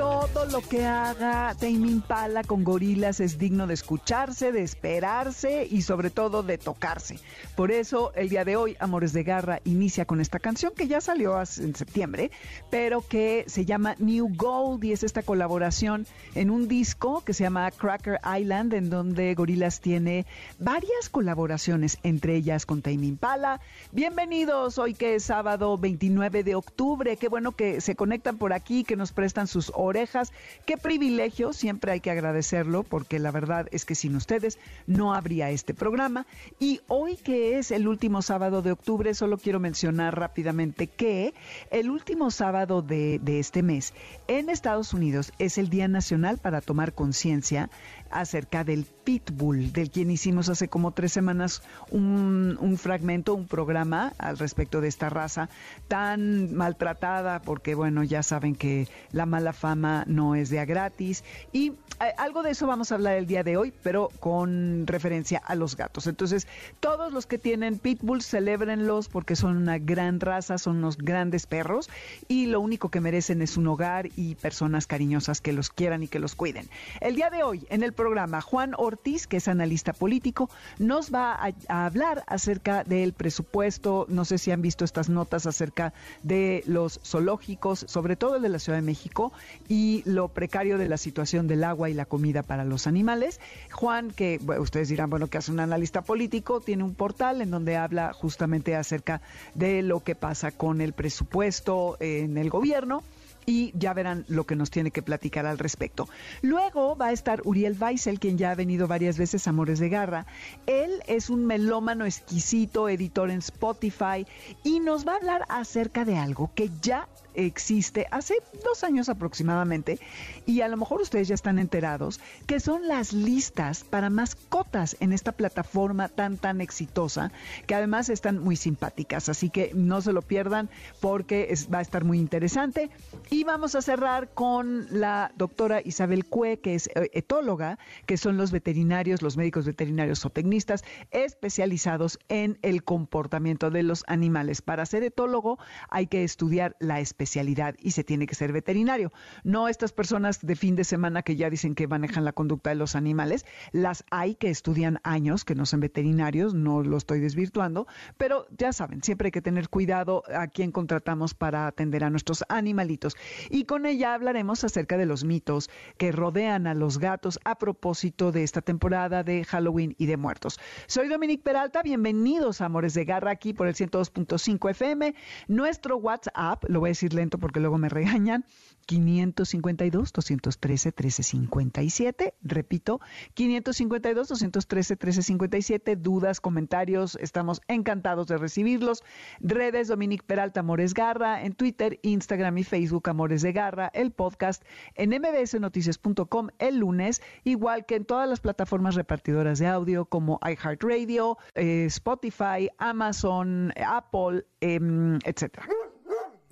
todo lo que haga Tame Impala con gorilas es digno de escucharse, de esperarse y sobre todo de tocarse. Por eso el día de hoy Amores de Garra inicia con esta canción que ya salió en septiembre, pero que se llama New Gold y es esta colaboración en un disco que se llama Cracker Island en donde Gorilas tiene varias colaboraciones, entre ellas con Tame Impala. Bienvenidos hoy que es sábado 29 de octubre, qué bueno que se conectan por aquí, que nos prestan sus orejas. Qué privilegio, siempre hay que agradecerlo porque la verdad es que sin ustedes no habría este programa. Y hoy que es el último sábado de octubre, solo quiero mencionar rápidamente que el último sábado de, de este mes en Estados Unidos es el Día Nacional para tomar conciencia acerca del pitbull, del quien hicimos hace como tres semanas un, un, fragmento, un programa al respecto de esta raza tan maltratada, porque bueno, ya saben que la mala fama no es de a gratis. Y eh, algo de eso vamos a hablar el día de hoy, pero con referencia a los gatos. Entonces, todos los que tienen pitbulls, celébrenlos porque son una gran raza, son unos grandes perros y lo único que merecen es un hogar y personas cariñosas que los quieran y que los cuiden. El día de hoy, en el programa, Juan Ortiz, que es analista político, nos va a, a, hablar acerca del presupuesto. No sé si han visto estas notas acerca de los zoológicos, sobre todo el de la Ciudad de México, y lo precario de la situación del agua y la comida para los animales. Juan, que ustedes dirán, bueno, que hace un analista político, tiene un portal en donde habla justamente acerca de lo que pasa con el presupuesto en el gobierno y ya verán lo que nos tiene que platicar al respecto. Luego va a estar Uriel Weissel, quien ya ha venido varias veces a Amores de Garra. Él es un melómano exquisito, editor en Spotify, y nos va a hablar acerca de algo que ya existe hace dos años aproximadamente y a lo mejor ustedes ya están enterados que son las listas para mascotas en esta plataforma tan tan exitosa que además están muy simpáticas. Así que no se lo pierdan porque es, va a estar muy interesante. Y vamos a cerrar con la doctora Isabel Cue que es etóloga que son los veterinarios los médicos veterinarios o tecnistas especializados en el comportamiento de los animales. Para ser etólogo hay que estudiar la especie especialidad y se tiene que ser veterinario. No estas personas de fin de semana que ya dicen que manejan la conducta de los animales, las hay que estudian años, que no son veterinarios, no lo estoy desvirtuando, pero ya saben, siempre hay que tener cuidado a quién contratamos para atender a nuestros animalitos. Y con ella hablaremos acerca de los mitos que rodean a los gatos a propósito de esta temporada de Halloween y de muertos. Soy Dominique Peralta, bienvenidos a Amores de Garra aquí por el 102.5 FM. Nuestro WhatsApp, lo voy a decir lento porque luego me regañan. 552-213-1357. Repito, 552-213-1357. Dudas, comentarios, estamos encantados de recibirlos. Redes Dominique Peralta Amores Garra, en Twitter, Instagram y Facebook Amores de Garra, el podcast en mbsnoticias.com el lunes, igual que en todas las plataformas repartidoras de audio como iHeartRadio, eh, Spotify, Amazon, Apple, eh, etcétera.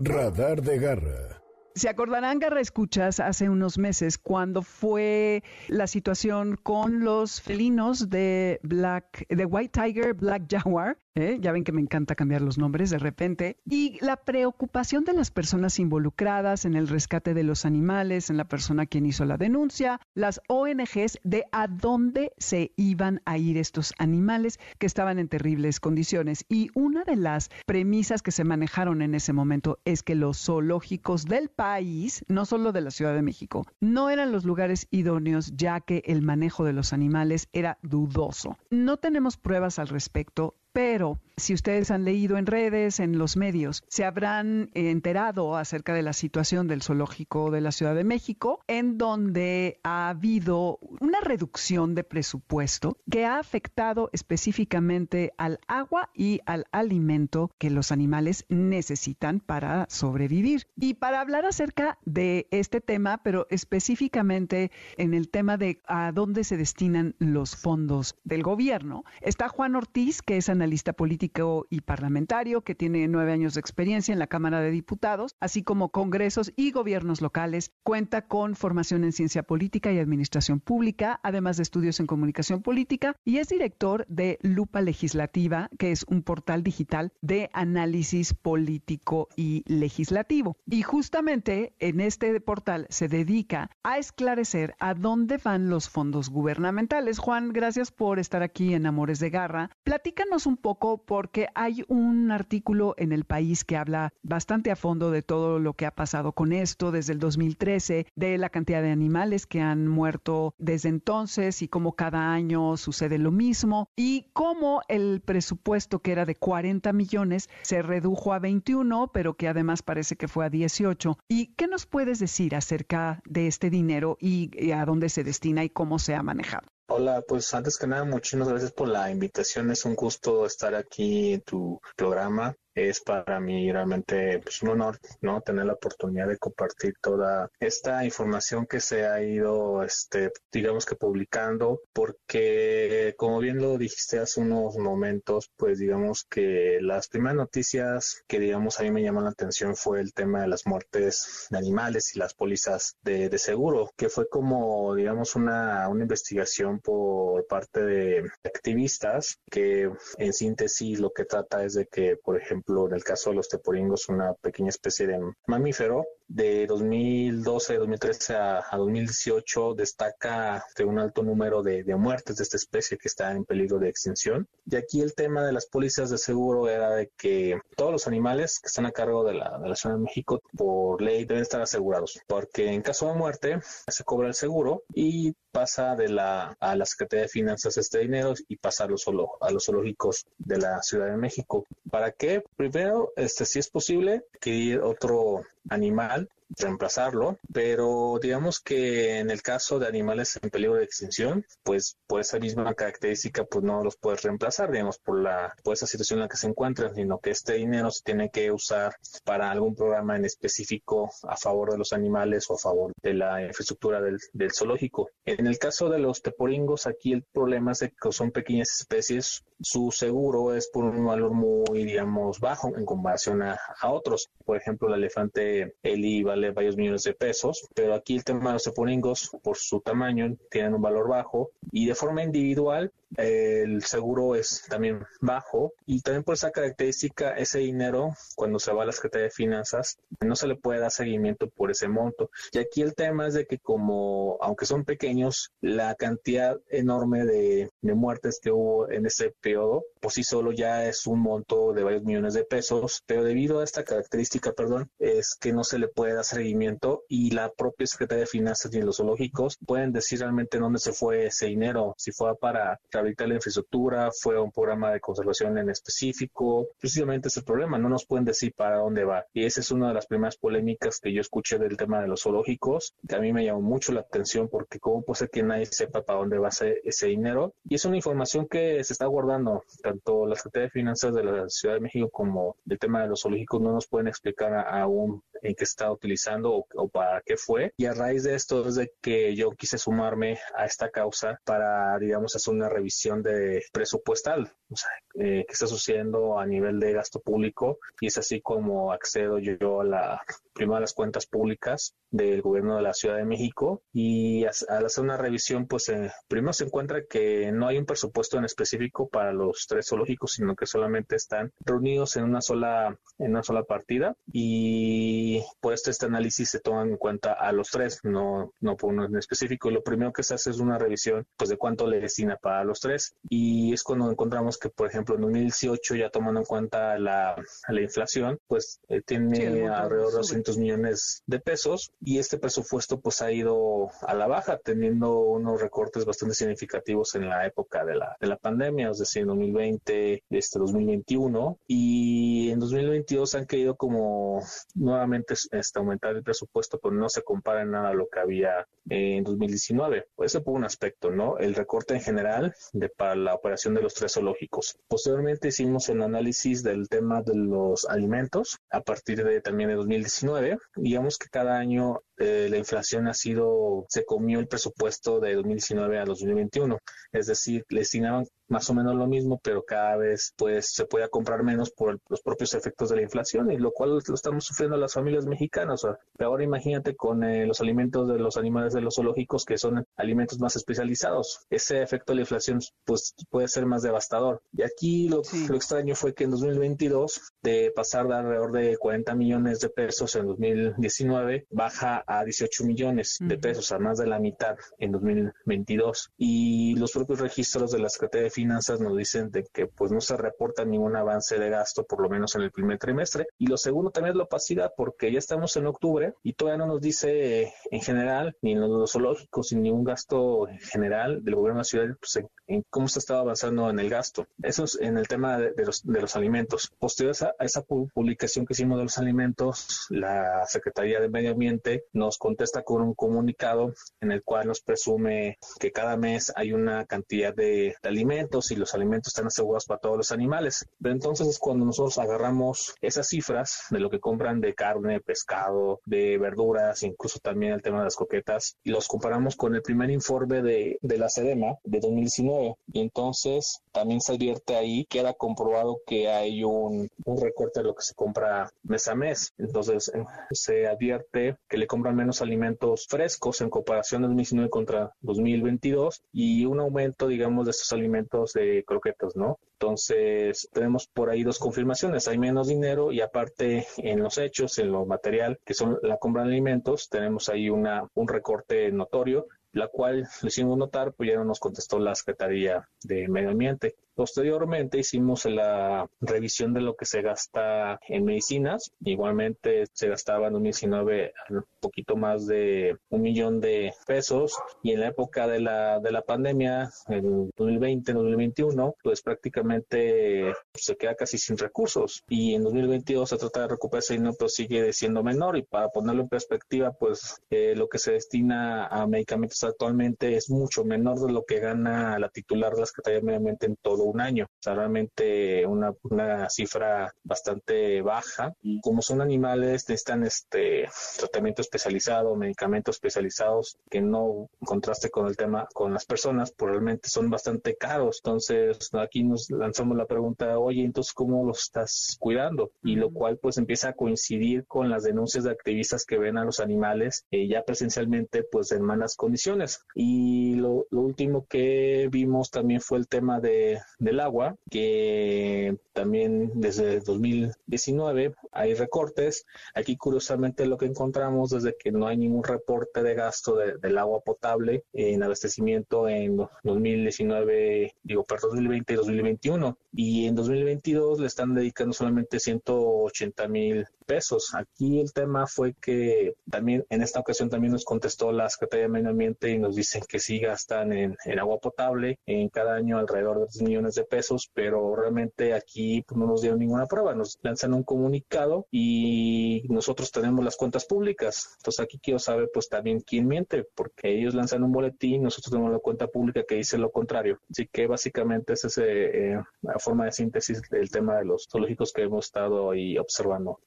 Radar de Garra. Se acordarán, Garra Escuchas, hace unos meses cuando fue la situación con los felinos de Black, de White Tiger, Black Jaguar. ¿Eh? Ya ven que me encanta cambiar los nombres de repente. Y la preocupación de las personas involucradas en el rescate de los animales, en la persona quien hizo la denuncia, las ONGs de a dónde se iban a ir estos animales que estaban en terribles condiciones. Y una de las premisas que se manejaron en ese momento es que los zoológicos del país no solo de la Ciudad de México, no eran los lugares idóneos ya que el manejo de los animales era dudoso. No tenemos pruebas al respecto, pero si ustedes han leído en redes, en los medios, se habrán enterado acerca de la situación del zoológico de la Ciudad de México, en donde ha habido una reducción de presupuesto que ha afectado específicamente al agua y al alimento que los animales necesitan para sobrevivir. Y para hablar acerca de este tema, pero específicamente en el tema de a dónde se destinan los fondos del gobierno, está Juan Ortiz, que es analista analista político y parlamentario que tiene nueve años de experiencia en la Cámara de Diputados, así como congresos y gobiernos locales. Cuenta con formación en ciencia política y administración pública, además de estudios en comunicación política, y es director de Lupa Legislativa, que es un portal digital de análisis político y legislativo. Y justamente en este portal se dedica a esclarecer a dónde van los fondos gubernamentales. Juan, gracias por estar aquí en Amores de Garra. Platícanos un poco porque hay un artículo en el país que habla bastante a fondo de todo lo que ha pasado con esto desde el 2013, de la cantidad de animales que han muerto desde entonces y cómo cada año sucede lo mismo y cómo el presupuesto que era de 40 millones se redujo a 21, pero que además parece que fue a 18. ¿Y qué nos puedes decir acerca de este dinero y a dónde se destina y cómo se ha manejado? Hola, pues antes que nada, muchísimas gracias por la invitación. Es un gusto estar aquí en tu programa es para mí realmente pues, un honor no tener la oportunidad de compartir toda esta información que se ha ido este digamos que publicando porque como bien lo dijiste hace unos momentos pues digamos que las primeras noticias que digamos a mí me llaman la atención fue el tema de las muertes de animales y las pólizas de, de seguro que fue como digamos una, una investigación por parte de activistas que en síntesis lo que trata es de que por ejemplo en el caso de los teporingos, una pequeña especie de mamífero, de 2012, 2013 a, 2018 destaca de un alto número de, muertes de esta especie que está en peligro de extinción. Y aquí el tema de las pólizas de seguro era de que todos los animales que están a cargo de la, de la Ciudad de México por ley deben estar asegurados, porque en caso de muerte se cobra el seguro y pasa de la, a la Secretaría de Finanzas este dinero y pasa a los, a los zoológicos de la Ciudad de México. ¿Para qué? Primero, este, si es posible, adquirir otro animal reemplazarlo, pero digamos que en el caso de animales en peligro de extinción, pues por esa misma característica, pues no los puedes reemplazar, digamos, por la por esa situación en la que se encuentran, sino que este dinero se tiene que usar para algún programa en específico a favor de los animales o a favor de la infraestructura del, del zoológico. En el caso de los teporingos, aquí el problema es que son pequeñas especies, su seguro es por un valor muy, digamos, bajo en comparación a, a otros. Por ejemplo, el elefante Eli vale varios millones de pesos, pero aquí el tema de los teponingos, por su tamaño, tienen un valor bajo y de forma individual el seguro es también bajo y también por esa característica ese dinero cuando se va a la Secretaría de Finanzas no se le puede dar seguimiento por ese monto. Y aquí el tema es de que como aunque son pequeños la cantidad enorme de, de muertes que hubo en ese periodo por sí solo ya es un monto de varios millones de pesos pero debido a esta característica perdón es que no se le puede dar seguimiento y la propia Secretaría de Finanzas y los zoológicos pueden decir realmente dónde se fue ese dinero si fue para rehabilitar la infraestructura, fue un programa de conservación en específico. Precisamente ese problema, no nos pueden decir para dónde va. Y esa es una de las primeras polémicas que yo escuché del tema de los zoológicos, que a mí me llamó mucho la atención porque cómo puede ser que nadie sepa para dónde va ese, ese dinero. Y es una información que se está guardando. Tanto la Secretaría de Finanzas de la Ciudad de México como el tema de los zoológicos no nos pueden explicar aún en qué está utilizando o, o, para qué fue. Y a raíz de esto es de que yo quise sumarme a esta causa para, digamos, hacer una revisión de presupuestal, o sea, eh, qué está sucediendo a nivel de gasto público. Y es así como accedo yo a la primera las cuentas públicas del gobierno de la Ciudad de México. Y al hacer una revisión pues eh, primero se encuentra que no hay un presupuesto en específico para los tres zoológicos sino que solamente están reunidos en una sola en una sola partida. Y por esto este análisis se toma en cuenta a los tres no no por uno en específico. Lo primero que se hace es una revisión pues de cuánto le destina para los tres. Y es cuando encontramos que por ejemplo en 2018 ya tomando en cuenta la, la inflación pues eh, tiene alrededor de 200 millones de pesos. Y este presupuesto pues ha ido a la baja teniendo unos recortes bastante significativos en la época de la, de la pandemia, es decir, en 2020, este 2021 y en 2022 han querido como nuevamente este, el presupuesto, pero no se compara en nada a lo que había en 2019. Pues ese por un aspecto, ¿no? El recorte en general de para la operación de los tres zoológicos. Posteriormente hicimos el análisis del tema de los alimentos a partir de también de 2019 digamos que cada año eh, la inflación ha sido, se comió el presupuesto de 2019 a 2021. Es decir, le destinaban más o menos lo mismo, pero cada vez pues se puede comprar menos por los propios efectos de la inflación y lo cual lo estamos sufriendo las familias mexicanas. ahora imagínate con eh, los alimentos de los animales de los zoológicos que son alimentos más especializados. Ese efecto de la inflación pues puede ser más devastador. Y aquí lo, lo extraño fue que en 2022 de pasar de alrededor de 40 millones de pesos en 2019 baja a 18 millones de pesos, a más de la mitad en 2022. Y los propios registros de la Secretaría de Finanzas nos dicen de que pues no se reporta ningún avance de gasto, por lo menos en el primer trimestre. Y lo segundo también es la opacidad, porque ya estamos en octubre y todavía no nos dice eh, en general, ni en los zoológicos, ni ningún gasto general del gobierno de ciudad, pues, en, cómo se estaba avanzando en el gasto. Eso es en el tema de, los, de los alimentos. Posterior a esa publicación que hicimos de los alimentos, la Secretaría de Medio Ambiente nos contesta con un comunicado en el cual nos presume que cada mes hay una cantidad de alimentos y los alimentos están asegurados para todos los animales. Pero entonces es cuando nosotros agarramos esas cifras de lo que compran de carne, pescado, de verduras, incluso también el tema de las coquetas, y los comparamos con el primer informe de, de la SEDEMA de 2019. Y entonces también se advierte ahí, queda comprobado que hay un, un recorte de lo que se compra mes a mes. Entonces eh, se advierte que le compran menos alimentos frescos en comparación de 2019 contra 2022 y un aumento, digamos, de estos alimentos de croquetas, ¿no? Entonces, tenemos por ahí dos confirmaciones. Hay menos dinero y aparte en los hechos, en lo material, que son la compra de alimentos, tenemos ahí una, un recorte notorio la cual le hicimos notar, pues ya no nos contestó la Secretaría de Medio Ambiente. Posteriormente hicimos la revisión de lo que se gasta en medicinas. Igualmente se gastaba en 2019 un poquito más de un millón de pesos. Y en la época de la, de la pandemia, en 2020, 2021, pues prácticamente se queda casi sin recursos. Y en 2022 se trata de recuperar ese dinero, pero sigue siendo menor. Y para ponerlo en perspectiva, pues eh, lo que se destina a medicamentos actualmente es mucho menor de lo que gana la titular de la Secretaría de Medio Ambiente en todo un año. O sea, realmente una, una cifra bastante baja. Como son animales, necesitan este tratamiento especializado, medicamentos especializados que no contraste con el tema con las personas, probablemente son bastante caros. Entonces, aquí nos lanzamos la pregunta, oye, entonces, ¿cómo los estás cuidando? Y lo cual pues empieza a coincidir con las denuncias de activistas que ven a los animales eh, ya presencialmente pues en malas condiciones. Y lo, lo último que vimos también fue el tema de, del agua, que también desde 2019 hay recortes. Aquí curiosamente lo que encontramos desde que no hay ningún reporte de gasto del agua potable en abastecimiento en 2019, digo, para 2020 y 2021. Y en 2022 le están dedicando solamente 180 mil pesos. Aquí el tema fue que también en esta ocasión también nos contestó la Secretaría de Medio Ambiente y nos dicen que sí gastan en, agua potable en cada año alrededor de 3 millones de pesos, pero realmente aquí pues, no nos dieron ninguna prueba. Nos lanzan un comunicado y nosotros tenemos las cuentas públicas. Entonces aquí quiero saber pues también quién miente, porque ellos lanzan un boletín, nosotros tenemos la cuenta pública que dice lo contrario. Así que básicamente esa es eh, la forma de síntesis del tema de los zoológicos que hemos estado ahí observando.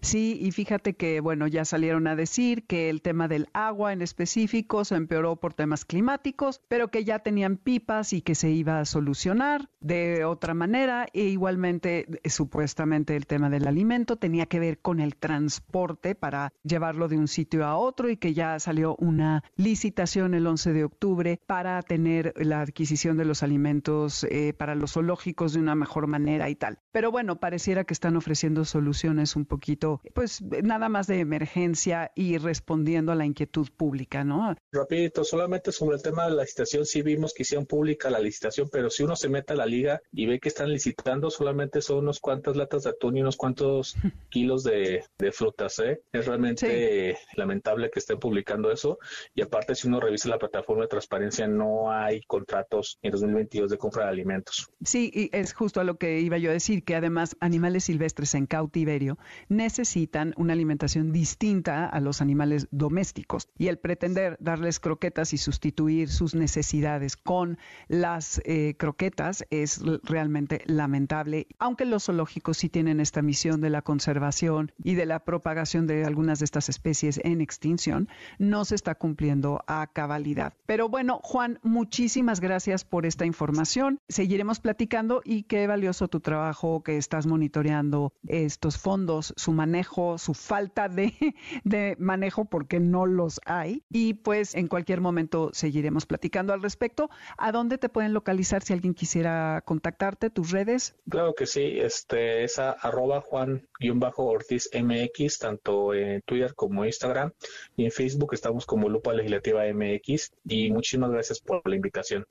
Sí, y fíjate que, bueno, ya salieron a decir que el tema del agua en específico se empeoró por temas climáticos, pero que ya tenían pipas y que se iba a solucionar de otra manera. E igualmente, supuestamente, el tema del alimento tenía que ver con el transporte para llevarlo de un sitio a otro y que ya salió una licitación el 11 de octubre para tener la adquisición de los alimentos eh, para los zoológicos de una mejor manera y tal. Pero bueno, pareciera que están ofreciendo soluciones es un poquito, pues nada más de emergencia y respondiendo a la inquietud pública, ¿no? Rapidito, solamente sobre el tema de la licitación, sí vimos que hicieron pública la licitación, pero si uno se mete a la liga y ve que están licitando, solamente son unos cuantas latas de atún y unos cuantos kilos de, frutas, ¿eh? Es realmente lamentable que estén publicando eso. Y aparte, si uno revisa la plataforma de transparencia, no hay contratos en 2022 de compra de alimentos. Sí, y es justo a lo que iba yo a decir, que además animales silvestres en cautiverio necesitan una alimentación distinta a los animales domésticos. Y el pretender darles croquetas y sustituir sus necesidades con las eh, croquetas es realmente lamentable, aunque los zoológicos sí tienen esta misión de la conservación y de la propagación de algunas de estas especies en extinción, no se está cumpliendo a cabalidad. Pero bueno, Juan, muchísimas gracias por esta información. Seguiremos platicando y qué valioso tu trabajo que estás monitoreando estos fondos, su manejo, su falta de, de manejo porque no los hay. Y pues en cualquier momento seguiremos platicando al respecto. ¿A dónde te pueden localizar si alguien quisiera contactarte, tus redes? Claro que sí, este es a arroba Juan-Ortiz MX, tanto en Twitter como Instagram. Y en Facebook estamos como Lupa Legislativa MX. Y muchísimas gracias por la invitación.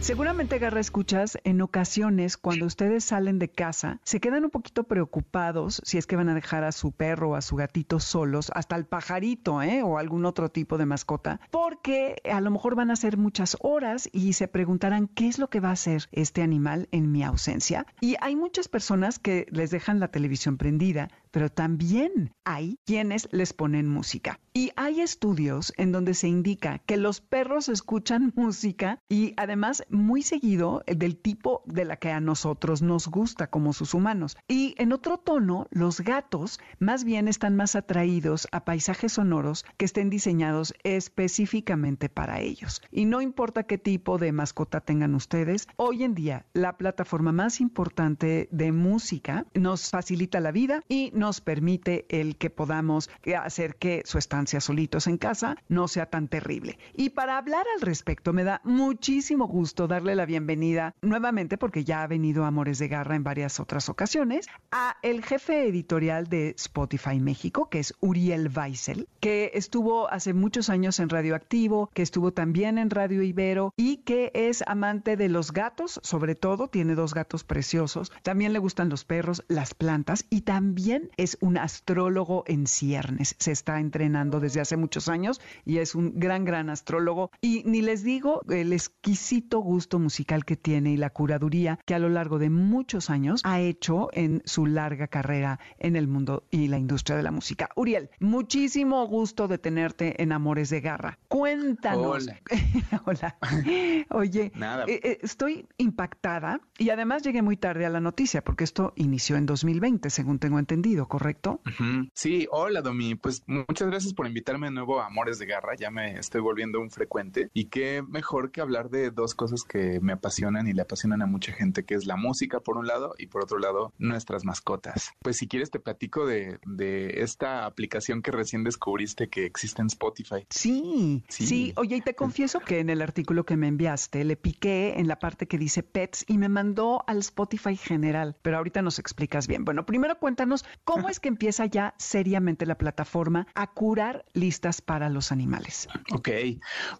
Seguramente, Garra, escuchas, en ocasiones cuando ustedes salen de casa, se quedan un poquito preocupados si es que van a dejar a su perro o a su gatito solos, hasta el pajarito, ¿eh? O algún otro tipo de mascota, porque a lo mejor van a ser muchas horas y se preguntarán qué es lo que va a hacer este animal en mi ausencia. Y hay muchas personas que les dejan la televisión prendida, pero también hay quienes les ponen música. Y hay estudios en donde se indica que los perros escuchan música y además muy seguido del tipo de la que a nosotros nos gusta como sus humanos. Y en otro tono, los gatos más bien están más atraídos a paisajes sonoros que estén diseñados específicamente para ellos. Y no importa qué tipo de mascota tengan ustedes, hoy en día la plataforma más importante de música nos facilita la vida y nos permite el que podamos hacer que su estancia solitos en casa no sea tan terrible. Y para hablar al respecto, me da muchísimo gusto darle la bienvenida nuevamente, porque ya ha venido Amores de Garra en varias otras ocasiones, a el jefe editorial de Spotify México, que es Uriel Weissel, que estuvo hace muchos años en Radioactivo, que estuvo también en Radio Ibero y que es amante de los gatos, sobre todo, tiene dos gatos preciosos, también le gustan los perros, las plantas y también es un astrólogo en ciernes. Se está entrenando desde hace muchos años y es un gran, gran astrólogo. Y ni les digo el exquisito gusto musical que tiene y la curaduría que a lo largo de muchos años ha hecho en su larga carrera en el mundo y la industria de la música. Uriel, muchísimo gusto de tenerte en Amores de Garra. Cuéntanos. Hola. Oye, Nada. Eh, eh, estoy impactada y además llegué muy tarde a la noticia porque esto inició en 2020, según tengo entendido, ¿correcto? Sí, hola Domi, pues muchas gracias por invitarme de nuevo a Amores de Garra, ya me estoy volviendo un frecuente y qué mejor que hablar de dos cosas que me apasionan y le apasionan a mucha gente, que es la música por un lado y por otro lado nuestras mascotas. Pues si quieres te platico de, esta aplicación que recién descubriste que existe en Spotify. Sí, sí, sí, oye, y te confieso que en el artículo que me enviaste le piqué en la parte que dice pets y me mandó al Spotify general, pero ahorita nos explicas bien. Bueno, primero cuéntanos cómo ¿Cómo es que empieza ya seriamente la plataforma a curar listas para los animales? Ok,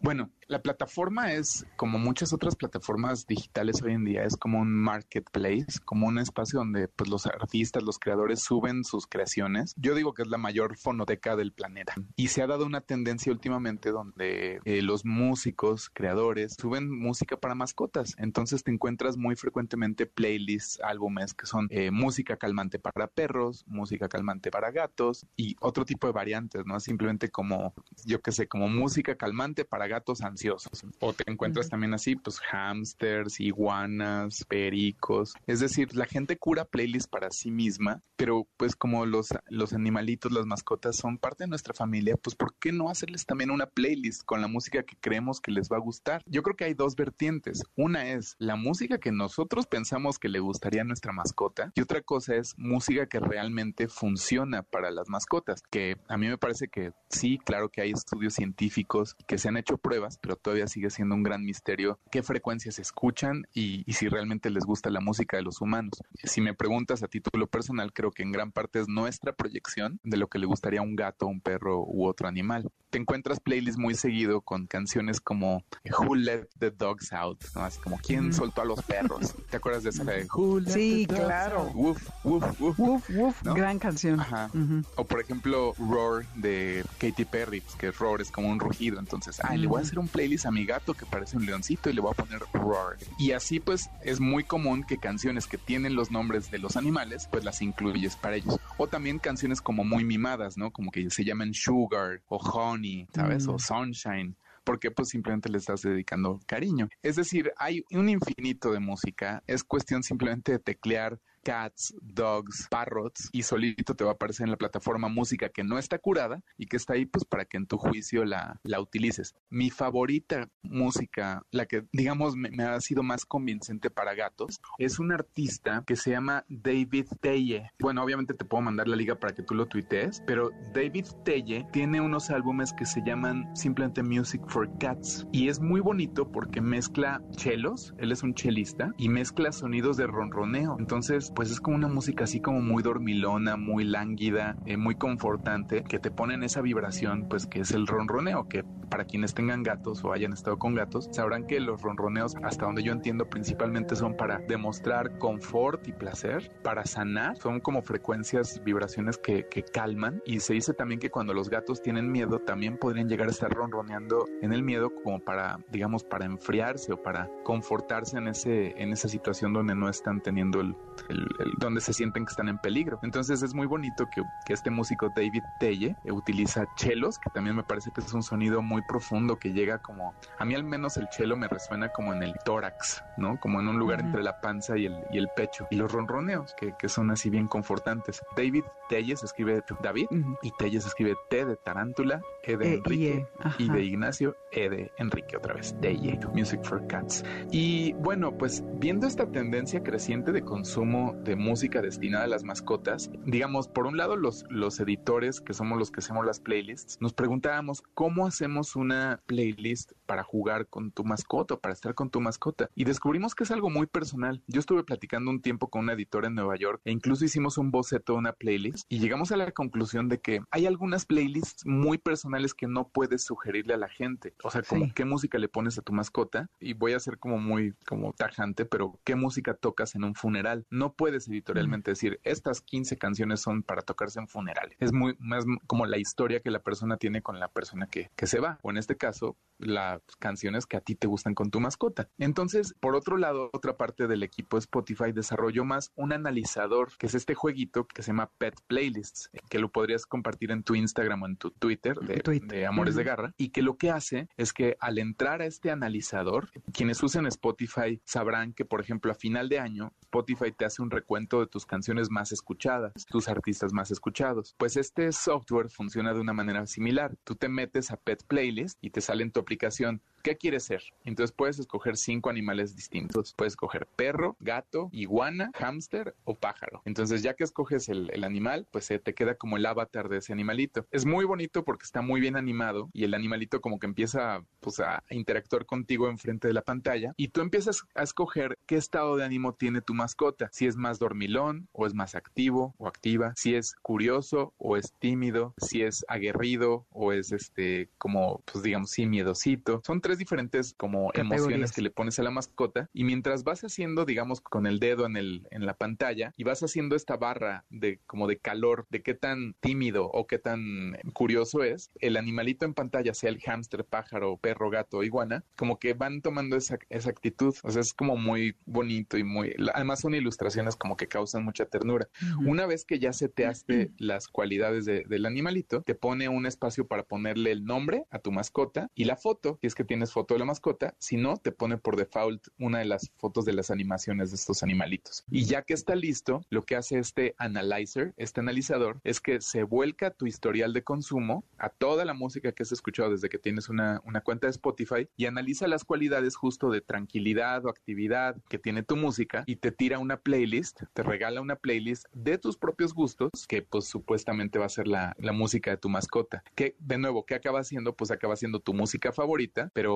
bueno, la plataforma es, como muchas otras plataformas digitales hoy en día, es como un marketplace, como un espacio donde pues, los artistas, los creadores suben sus creaciones. Yo digo que es la mayor fonoteca del planeta. Y se ha dado una tendencia últimamente donde eh, los músicos, creadores, suben música para mascotas. Entonces te encuentras muy frecuentemente playlists, álbumes que son eh, música calmante para perros, música calmante para gatos y otro tipo de variantes, ¿no? Simplemente como, yo qué sé, como música calmante para gatos ansiosos o te encuentras también así, pues hamsters, iguanas, pericos. Es decir, la gente cura playlists para sí misma, pero pues como los, los animalitos, las mascotas son parte de nuestra familia, pues ¿por qué no hacerles también una playlist con la música que creemos que les va a gustar? Yo creo que hay dos vertientes. Una es la música que nosotros pensamos que le gustaría a nuestra mascota y otra cosa es música que realmente funciona para las mascotas, que a mí me parece que sí, claro que hay estudios científicos que se han hecho pruebas, pero todavía sigue siendo un gran misterio qué frecuencias escuchan y, si realmente les gusta la música de los humanos. Si me preguntas a título personal, creo que en gran parte es nuestra proyección de lo que le gustaría a un gato, un perro u otro animal. Te encuentras playlists muy seguido con canciones como Who Let the Dogs Out, ¿no? Así como ¿Quién soltó a los perros? ¿Te acuerdas de esa de Who Let Sí, the Dogs claro. Out? Woof, woof, woof. Uf, ¿No? gran canción. Ajá. O por ejemplo, Roar de Katy Perry, pues, que Roar es como un rugido. Entonces, ay, le voy a hacer un playlist a mi gato que parece un leoncito y le voy a poner Roar. Y así, pues, es muy común que canciones que tienen los nombres de los animales, pues las incluyes para ellos. O también canciones como muy mimadas, ¿no? Como que se llaman Sugar o Honey, ¿sabes? Mm. O Sunshine porque pues simplemente le estás dedicando cariño. Es decir, hay un infinito de música, es cuestión simplemente de teclear cats, dogs, parrots y solito te va a aparecer en la plataforma música que no está curada y que está ahí pues para que en tu juicio la, la utilices. Mi favorita música, la que digamos me, ha sido más convincente para gatos, es un artista que se llama David Telle. Bueno, obviamente te puedo mandar la liga para que tú lo tuitees, pero David Telle tiene unos álbumes que se llaman simplemente Music for Cats y es muy bonito porque mezcla chelos, él es un chelista y mezcla sonidos de ronroneo. Entonces, pues es como una música así como muy dormilona, muy lánguida, eh, muy confortante, que te pone en esa vibración, pues que es el ronroneo, que para quienes tengan gatos o hayan estado con gatos, sabrán que los ronroneos, hasta donde yo entiendo, principalmente son para demostrar confort y placer, para sanar, son como frecuencias, vibraciones que, que calman. Y se dice también que cuando los gatos tienen miedo, también podrían llegar a estar ronroneando en el miedo como para, digamos, para enfriarse o para confortarse en, ese, en esa situación donde no están teniendo el, el- el- donde se sienten que están en peligro. Entonces es muy bonito que, que este músico David Telle eh, utiliza chelos, que también me parece que es un sonido muy profundo que llega como, a mí al menos el chelo me resuena como en el tórax, ¿no? Como en un lugar entre la panza y el, y el pecho. Y los ronroneos, que, que son así bien confortantes. David Telle se escribe David y Telle se escribe T de tarántula, E de E, y Enrique E, ajá. y de Ignacio, E de Enrique otra vez, Telle, Music for Cats. Y bueno, pues viendo esta tendencia creciente de consumo de música destinada a las mascotas, digamos, por un lado los, los editores, que somos los que hacemos las playlists, nos preguntábamos cómo hacemos una playlist para jugar con tu mascota, o para estar con tu mascota. Y descubrimos que es algo muy personal. Yo estuve platicando un tiempo con una editora en Nueva York e incluso hicimos un boceto de una playlist y llegamos a la conclusión de que hay algunas playlists muy personales que no puedes sugerirle a la gente. O sea, como Sí. qué música le pones a tu mascota y voy a ser como muy como tajante, pero qué música tocas en un funeral. No puedes editorialmente decir estas 15 canciones son para tocarse en funerales. Es muy más como la historia que la persona tiene con la persona que, que se va. O en este caso, las canciones que a ti te gustan con tu mascota. Entonces, por otro lado, otra parte del equipo Spotify desarrolló más un analizador, que es este jueguito que se llama Pet Playlists, que lo podrías compartir en tu Instagram o en tu Twitter de, Amores de. Garra, y que lo que hace es que al entrar a este analizador, quienes usen Spotify sabrán que, por ejemplo, a final de año, Spotify te hace un recuento de tus canciones más escuchadas, tus artistas más escuchados. Pues este software funciona de una manera similar. Tú te metes a Pet Playlist y te sale en tu aplicación comunicación ¿Qué quieres ser? Entonces puedes escoger cinco animales distintos. Puedes escoger perro, gato, iguana, hámster o pájaro. Entonces ya que escoges el, animal, pues se te queda como el avatar de ese animalito. Es muy bonito porque está muy bien animado y el animalito como que empieza pues, a interactuar contigo enfrente de la pantalla y tú empiezas a escoger qué estado de ánimo tiene tu mascota. Si es más dormilón o es más activo o activa. Si es curioso o es tímido. Si es aguerrido o es este como pues digamos sí miedosito. Son tres diferentes como Categorías. emociones que le pones a la mascota y mientras vas haciendo digamos con el dedo en el en la pantalla y vas haciendo esta barra de como de calor de qué tan tímido o qué tan curioso es el animalito en pantalla sea el hámster pájaro perro gato iguana como que van tomando esa, esa actitud. O sea es como muy bonito y muy además son ilustraciones como que causan mucha ternura. Una vez que ya seteaste las cualidades de- del animalito, te pone un espacio para ponerle el nombre a tu mascota y la foto, si es que foto de la mascota, si no, te pone por default una de las fotos de las animaciones de estos animalitos. Y ya que está listo, lo que hace este analyzer, este analizador, es que se vuelca tu historial de consumo a toda la música que has escuchado desde que tienes una, una cuenta de Spotify y analiza las cualidades justo de tranquilidad o actividad que tiene tu música y te tira una playlist, te regala una playlist de tus propios gustos, que pues supuestamente va a ser la, la música de tu mascota. Que de nuevo, ¿qué acaba haciendo? Pues acaba siendo tu música favorita, pero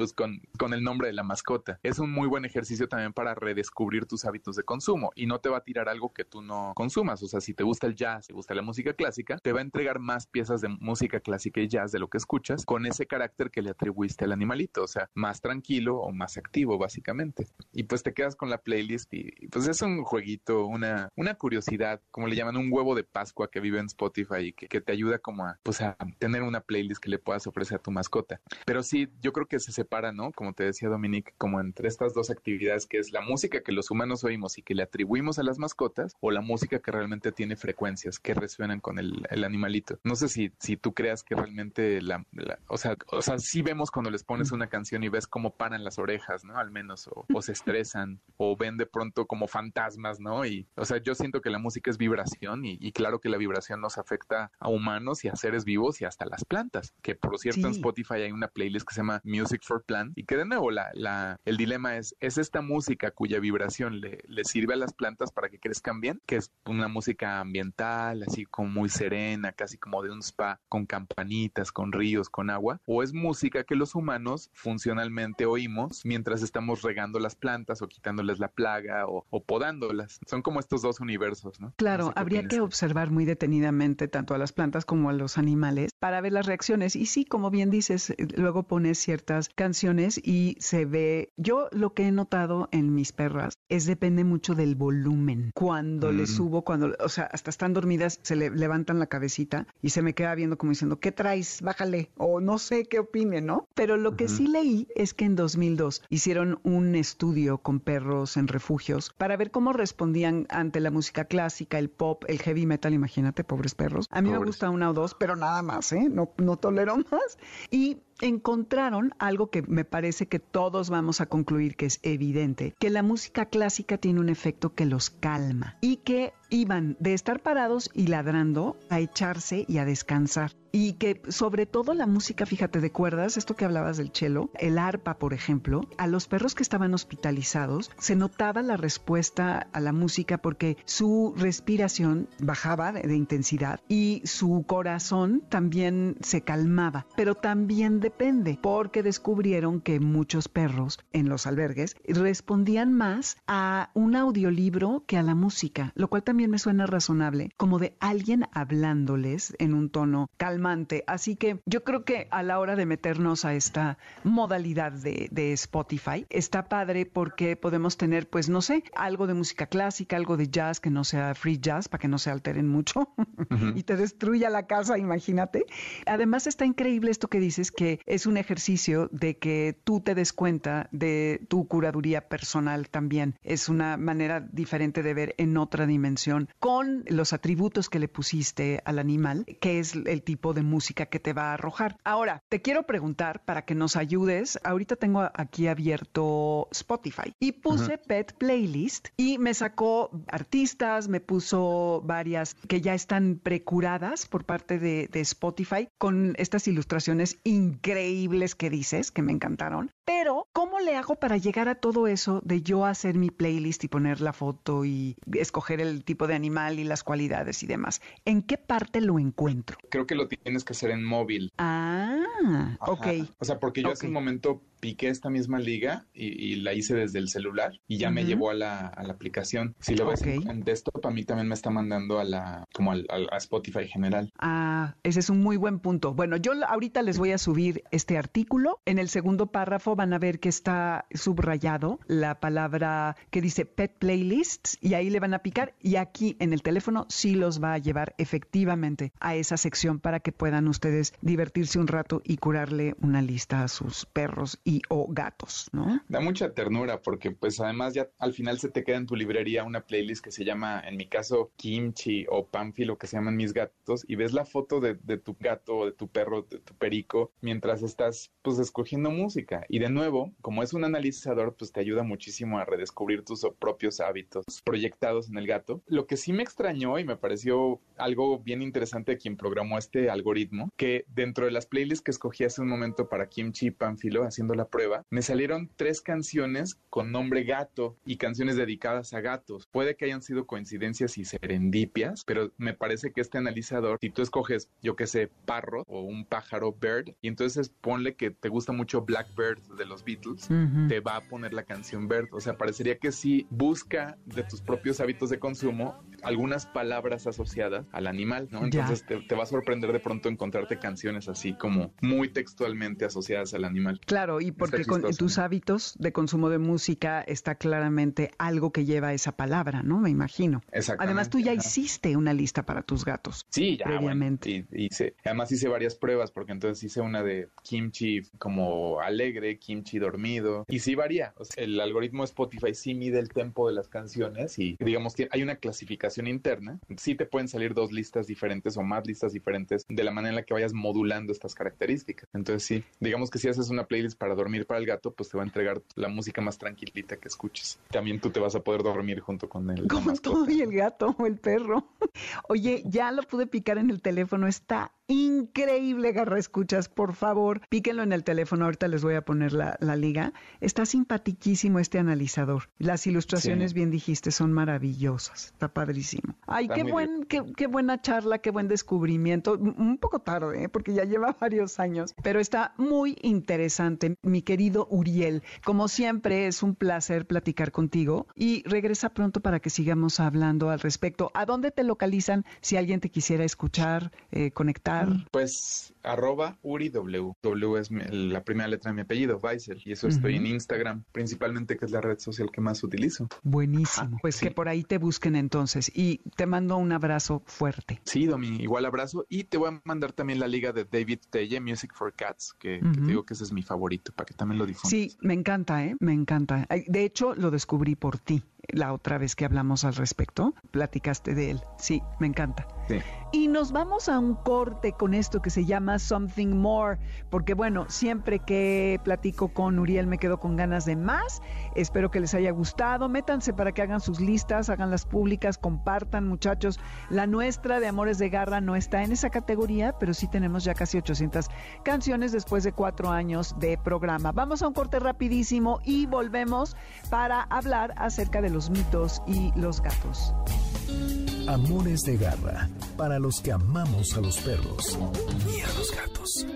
pues con, con el nombre de la mascota. Es un muy buen ejercicio también para redescubrir tus hábitos de consumo y no te va a tirar algo que tú no consumas. O sea, si te gusta el jazz, te gusta la música clásica, te va a entregar más piezas de música clásica y jazz de lo que escuchas con ese carácter que le atribuiste al animalito. O sea, más tranquilo o más activo, básicamente. Y pues te quedas con la playlist y, pues es un jueguito, una, una curiosidad, como le llaman, un huevo de Pascua que vive en Spotify y que, que te ayuda como a, pues a tener una playlist que le puedas ofrecer a tu mascota. Pero sí, yo creo que se para, ¿no? Como te decía Dominique, como entre estas dos actividades que es la música que los humanos oímos y que le atribuimos a las mascotas o la música que realmente tiene frecuencias que resuenan con el, animalito. No sé si, si tú creas que realmente la, o sea, o sea, sí vemos cuando les pones una canción y ves cómo paran las orejas, ¿no? Al menos, o, se estresan, o ven de pronto como fantasmas, ¿no? Y, o sea, yo siento que la música es vibración y, claro que la vibración nos afecta a humanos y a seres vivos y hasta las plantas, que por cierto en Spotify hay una playlist que se llama Music for Plan y que de nuevo la, la, el dilema es, ¿es esta música cuya vibración le, le sirve a las plantas para que crezcan bien? Que es una música ambiental, así como muy serena, casi como de un spa, con campanitas, con ríos, con agua, o es música que los humanos funcionalmente oímos mientras estamos regando las plantas o quitándoles la plaga o, o podándolas. Son como estos dos universos, ¿no? Claro, habría que observar muy detenidamente tanto a las plantas como a los animales para ver las reacciones. Y sí, como bien dices, luego pones ciertas canciones y se ve, yo lo que he notado en mis perras es depende mucho del volumen. Cuando les subo, cuando, o sea, hasta están dormidas, se le levantan la cabecita y se me queda viendo como diciendo, ¿qué traes? Bájale. O no sé qué opine, ¿no? Pero lo que sí leí es que en 2002 hicieron un estudio con perros en refugios para ver cómo respondían ante la música clásica, el pop, el heavy metal, imagínate, pobres perros. A mí me gusta una o dos, pero nada más, ¿eh? No, no tolero más. Y encontraron algo que me parece que todos vamos a concluir que es evidente, que la música clásica tiene un efecto que los calma y que iban de estar parados y ladrando a echarse y a descansar. Y que sobre todo la música, fíjate, de cuerdas, esto que hablabas del cello, el arpa, por ejemplo, a los perros que estaban hospitalizados se notaba la respuesta a la música porque su respiración bajaba de, intensidad y su corazón también se calmaba. Pero también depende, porque descubrieron que muchos perros en los albergues respondían más a un audiolibro que a la música, lo cual también me suena razonable, como de alguien hablándoles en un tono calmante. Así que yo creo que a la hora de meternos a esta modalidad de, de Spotify, está padre porque podemos tener, pues no sé, algo de música clásica, algo de jazz que no sea free jazz para que no se alteren mucho y te destruya la casa, imagínate. Además está increíble esto que dices que es un ejercicio de que tú te des cuenta de tu curaduría personal también. Es una manera diferente de ver en otra dimensión con los atributos que le pusiste al animal, que es el tipo de música que te va a arrojar. Ahora, te quiero preguntar para que nos ayudes. Ahorita tengo aquí abierto Spotify y puse Pet Playlist y me sacó artistas, me puso varias que ya están precuradas por parte de, de Spotify con estas ilustraciones increíbles que dices, que me encantaron. Pero, ¿cómo le hago para llegar a todo eso de yo hacer mi playlist y poner la foto y escoger el tipo de animal y las cualidades y demás? ¿En qué parte lo encuentro? Creo que lo tienes que hacer en móvil. Ah, ok. O sea, porque yo hace un momento piqué esta misma liga y, la hice desde el celular y ya me llevó a la, a la, aplicación. Si lo ves en, desktop, a mí también me está mandando a la, como al, a Spotify general. Ah, ese es un muy buen punto. Bueno, yo ahorita les voy a subir este artículo. En el segundo párrafo van a ver que está subrayado la palabra que dice Pet Playlists y ahí le van a picar y aquí en el teléfono sí los va a llevar efectivamente a esa sección para que puedan ustedes divertirse un rato y curarle una lista a sus perros y o gatos, ¿no? Da mucha ternura porque pues además ya al final se te queda en tu librería una playlist que se llama, en mi caso, Kimchi o lo que se llaman mis gatos, y ves la foto de, tu gato o de tu perro, de tu perico, mientras estás pues escogiendo música. Y de nuevo, como es un analizador, pues te ayuda muchísimo a redescubrir tus propios hábitos proyectados en el gato. Lo que sí me extrañó y me pareció algo bien interesante de quien programó este algoritmo, que dentro de las playlists que escogí hace un momento para Kimchi Panfilo haciendo la prueba, me salieron tres canciones con nombre gato y canciones dedicadas a gatos. Puede que hayan sido coincidencias y serendipias, pero me parece que este analizador, si tú escoges, yo que sé, parro o un pájaro bird, y entonces ponle que te gusta mucho Blackbird de los Beatles, te va a poner la canción Bird. O sea, parecería que si busca de tus propios hábitos de consumo algunas palabras asociadas al animal, ¿no? Entonces te, va a sorprender de pronto encontrarte canciones así como muy textualmente asociadas al animal. Claro, y porque con tus hábitos de consumo de música está claramente algo que lleva esa palabra, ¿no? Me imagino. Exactamente. Además, tú ya hiciste una lista para tus gatos. Sí, ya. Previamente. hice, además hice varias pruebas porque entonces hice una de kimchi como alegre, kimchi dormido. Y sí varía. O sea, el algoritmo Spotify sí mide el tempo de las canciones y digamos que hay una clasificación interna, sí te pueden salir dos listas diferentes o más listas diferentes de la manera en la que vayas modulando estas características. Entonces sí, digamos que si haces una playlist para dormir para el gato, pues te va a entregar la música más tranquilita que escuches. También tú te vas a poder dormir junto con él. Como tú y el gato o el perro. Oye, ya lo pude picar en el teléfono, está increíble, Garra Escuchas, por favor, píquenlo en el teléfono, ahorita les voy a poner la, liga. Está simpatiquísimo este analizador. Las ilustraciones, bien dijiste, son maravillosas. Está padrísimo. Ay, qué, buen, qué, buena charla, qué buen descubrimiento. Un poco tarde, ¿eh? porque ya lleva varios años, pero está muy interesante, mi querido Uriel. Como siempre, es un placer platicar contigo y regresa pronto para que sigamos hablando al respecto. ¿A dónde te localizan si alguien te quisiera escuchar, eh, conectar? Pues arroba uriw. W es la primera letra de mi apellido, Weissel. Y eso estoy en Instagram, principalmente, que es la red social que más utilizo. Buenísimo. pues que por ahí te busquen entonces. Y te mando un abrazo fuerte. Sí, Domi, igual abrazo. Y te voy a mandar también la liga de David Telle, Music for Cats, que, te digo que ese es mi favorito, para que también lo difundas. Sí, me encanta, ¿eh? Me encanta. De hecho, lo descubrí por ti la otra vez que hablamos al respecto. Platicaste de él. Sí, me encanta. Y nos vamos a un corte con esto que se llama Something More, porque bueno, siempre que platico con Uriel me quedo con ganas de más. Espero que les haya gustado. Métanse para que hagan sus listas, hagan las públicas, compartan, muchachos. La nuestra de Amores de Garra no está en esa categoría, pero sí tenemos ya casi 800 canciones después de cuatro años de programa. Vamos a un corte rapidísimo y volvemos para hablar acerca de los mitos y los gatos. Amores de garra, para los que amamos a los perros y a los gatos.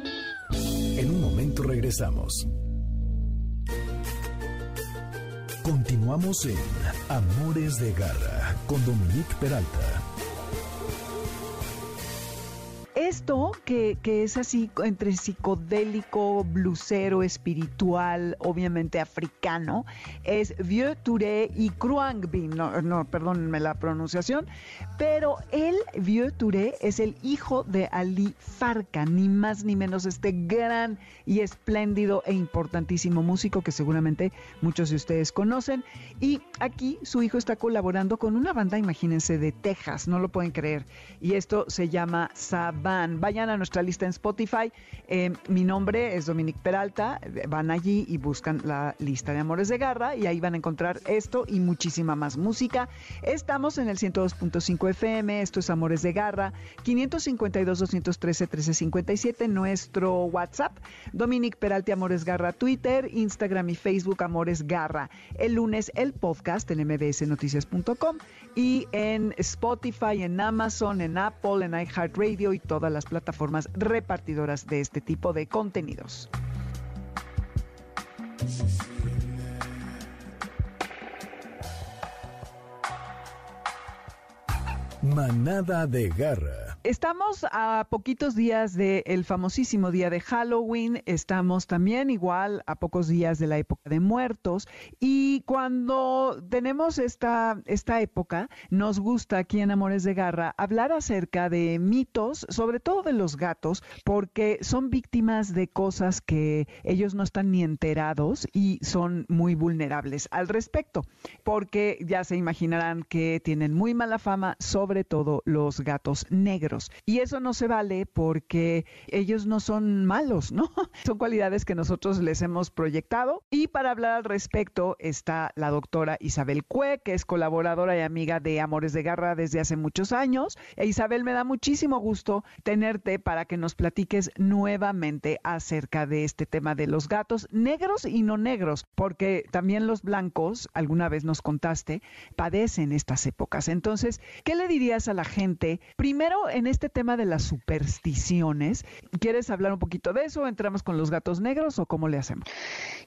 En un momento regresamos. Continuamos en Amores de garra con Dominique Peralta. Esto que, es así entre psicodélico, blusero, espiritual, obviamente africano, es Vieux Touré y Kruangbin, no, no, perdónenme la pronunciación, pero el Vieux Touré es el hijo de Ali Farka, ni más ni menos este gran y espléndido e importantísimo músico que seguramente muchos de ustedes conocen. Y aquí su hijo está colaborando con una banda, imagínense, de Texas, no lo pueden creer. Y esto se llama Sab van. Vayan a nuestra lista en Spotify. Eh, mi nombre es Dominique Peralta. Van allí y buscan la lista de Amores de Garra y ahí van a encontrar esto y muchísima más música. Estamos en el 102.5 FM. Esto es Amores de Garra. 552-213-1357. Nuestro WhatsApp. Dominique Peralta Amores Garra. Twitter, Instagram y Facebook Amores Garra. El lunes el podcast en mbsnoticias.com y en Spotify, en Amazon, en Apple, en iHeartRadio y todas las plataformas repartidoras de este tipo de contenidos. Manada de Garra Estamos a poquitos días del famosísimo día de Halloween, estamos también igual a pocos días de la época de muertos. Y cuando tenemos esta, esta época, nos gusta aquí en Amores de Garra hablar acerca de mitos, sobre todo de los gatos, porque son víctimas de cosas que ellos no están ni enterados y son muy vulnerables al respecto, porque ya se imaginarán que tienen muy mala fama, sobre todo los gatos negros Y eso no se vale porque ellos no son malos, ¿no? Son cualidades que nosotros les hemos proyectado. Y para hablar al respecto está la doctora Isabel Cue, que es colaboradora y amiga de Amores de Garra desde hace muchos años. E Isabel, me da muchísimo gusto tenerte para que nos platiques nuevamente acerca de este tema de los gatos negros y no negros, porque también los blancos, alguna vez nos contaste, padecen estas épocas. Entonces, ¿qué le dirías a la gente? Primero, en este tema de las supersticiones, ¿quieres hablar un poquito de eso? ¿Entramos con los gatos negros o cómo le hacemos?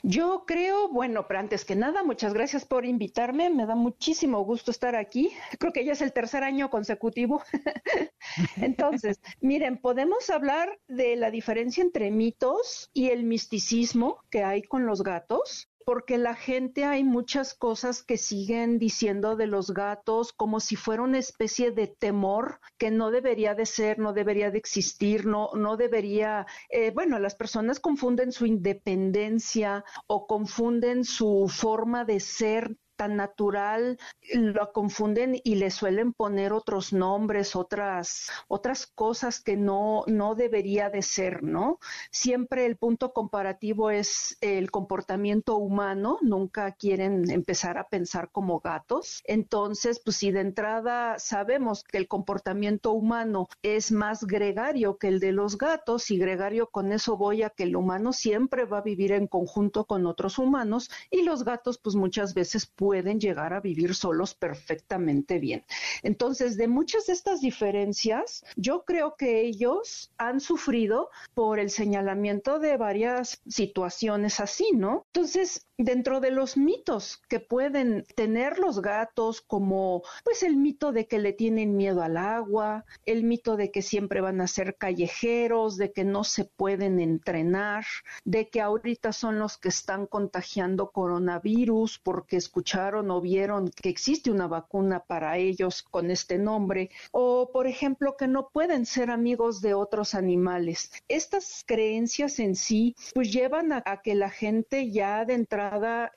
Yo creo, bueno, pero antes que nada, muchas gracias por invitarme. Me da muchísimo gusto estar aquí. Creo que ya es el tercer año consecutivo. Entonces, miren, podemos hablar de la diferencia entre mitos y el misticismo que hay con los gatos porque la gente hay muchas cosas que siguen diciendo de los gatos como si fuera una especie de temor que no debería de ser, no debería de existir, no, no debería, eh, bueno, las personas confunden su independencia o confunden su forma de ser tan natural, lo confunden y le suelen poner otros nombres, otras, otras cosas que no, no debería de ser, ¿no? Siempre el punto comparativo es el comportamiento humano, nunca quieren empezar a pensar como gatos. Entonces, pues si de entrada sabemos que el comportamiento humano es más gregario que el de los gatos, y gregario con eso voy a que el humano siempre va a vivir en conjunto con otros humanos y los gatos pues muchas veces pueden llegar a vivir solos perfectamente bien. Entonces, de muchas de estas diferencias, yo creo que ellos han sufrido por el señalamiento de varias situaciones así, ¿no? Entonces, dentro de los mitos que pueden tener los gatos, como pues el mito de que le tienen miedo al agua, el mito de que siempre van a ser callejeros, de que no se pueden entrenar, de que ahorita son los que están contagiando coronavirus porque escucharon o vieron que existe una vacuna para ellos con este nombre, o por ejemplo que no pueden ser amigos de otros animales. Estas creencias en sí pues llevan a, que la gente ya de entrada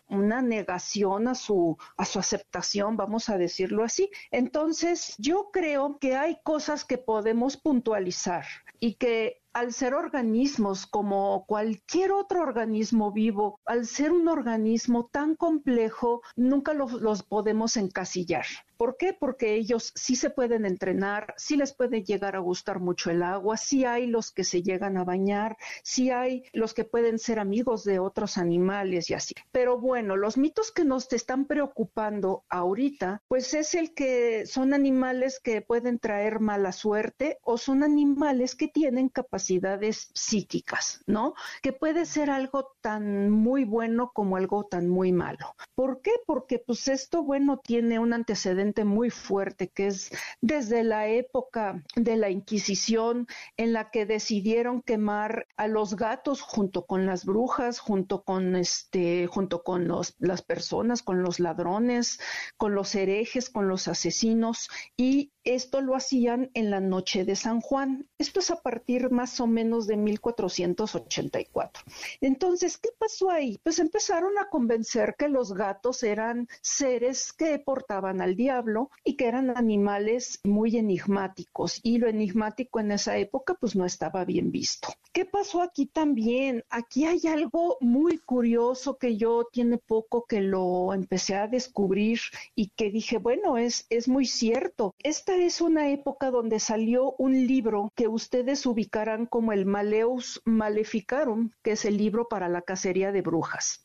una negación a su a su aceptación, vamos a decirlo así. Entonces, yo creo que hay cosas que podemos puntualizar y que al ser organismos como cualquier otro organismo vivo, al ser un organismo tan complejo, nunca los, podemos encasillar. ¿Por qué? Porque ellos sí se pueden entrenar, sí les puede llegar a gustar mucho el agua, sí hay los que se llegan a bañar, sí hay los que pueden ser amigos de otros animales y así. Pero bueno, los mitos que nos están preocupando ahorita, pues es el que son animales que pueden traer mala suerte o son animales que tienen capacidades psíquicas, ¿no? Que puede ser algo tan muy bueno como algo tan muy malo. ¿Por qué? Porque pues esto, bueno, tiene un antecedente muy fuerte, que es desde la época de la Inquisición, en la que decidieron quemar a los gatos junto con las brujas, junto con este, junto con los, las personas, con los ladrones, con los herejes, con los asesinos, y esto lo hacían en la noche de San Juan. Esto es a partir más o menos de 1484. Entonces, ¿qué pasó ahí? Pues empezaron a convencer que los gatos eran seres que portaban al diablo y que eran animales muy enigmáticos. Y lo enigmático en esa época pues no estaba bien visto. ¿Qué pasó aquí también? Aquí hay algo muy curioso que yo tiene poco que lo empecé a descubrir y que dije, bueno, es, es muy cierto. Esta es una época donde salió un libro que ustedes ubicarán como el Maleus Maleficarum, que es el libro para la cacería de brujas.